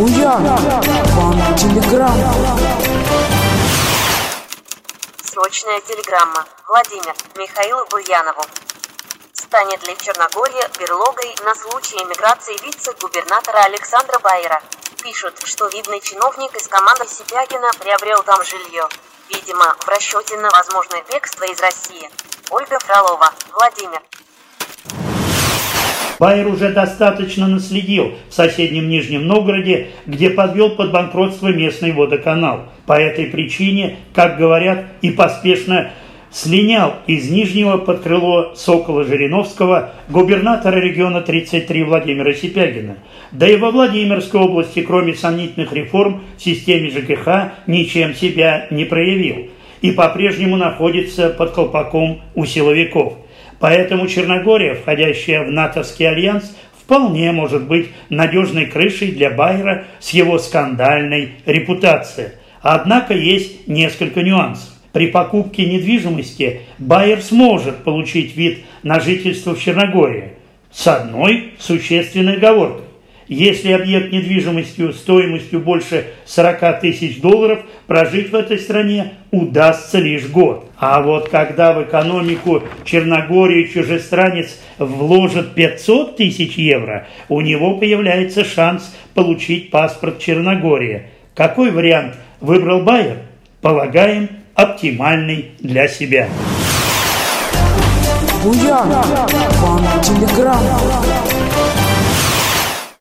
Буян, вам телеграмма. Срочная телеграмма. Владимир Михаилу Буянову. Станет ли Черногория берлогой на случай эмиграции вице-губернатора Александра Байера? Пишут, что видный чиновник из команды Сипягина приобрел там жилье. Видимо, в расчете на возможное бегство из России. Ольга Фролова, Владимир. Байер уже достаточно наследил в соседнем Нижнем Новгороде, где подвел под банкротство местный водоканал. По этой причине, как говорят, и поспешно слинял из Нижнего под крыло Сокола Жириновского губернатора региона 33 Владимира Сипягина. Да и во Владимирской области, кроме сомнительных реформ в системе ЖКХ, ничем себя не проявил и по-прежнему находится под колпаком у силовиков – Поэтому Черногория, входящая в НАТОвский альянс, вполне может быть надежной крышей для Байера с его скандальной репутацией. Однако есть несколько нюансов. При покупке недвижимости Байер сможет получить вид на жительство в Черногории с одной существенной оговоркой. Если объект недвижимостью стоимостью больше 40 тысяч долларов, прожить в этой стране удастся лишь год. А вот когда в экономику Черногории чужестранец вложит 500 тысяч евро, у него появляется шанс получить паспорт Черногории. Какой вариант выбрал Байер? Полагаем, оптимальный для себя. Буян, вам телеграмма.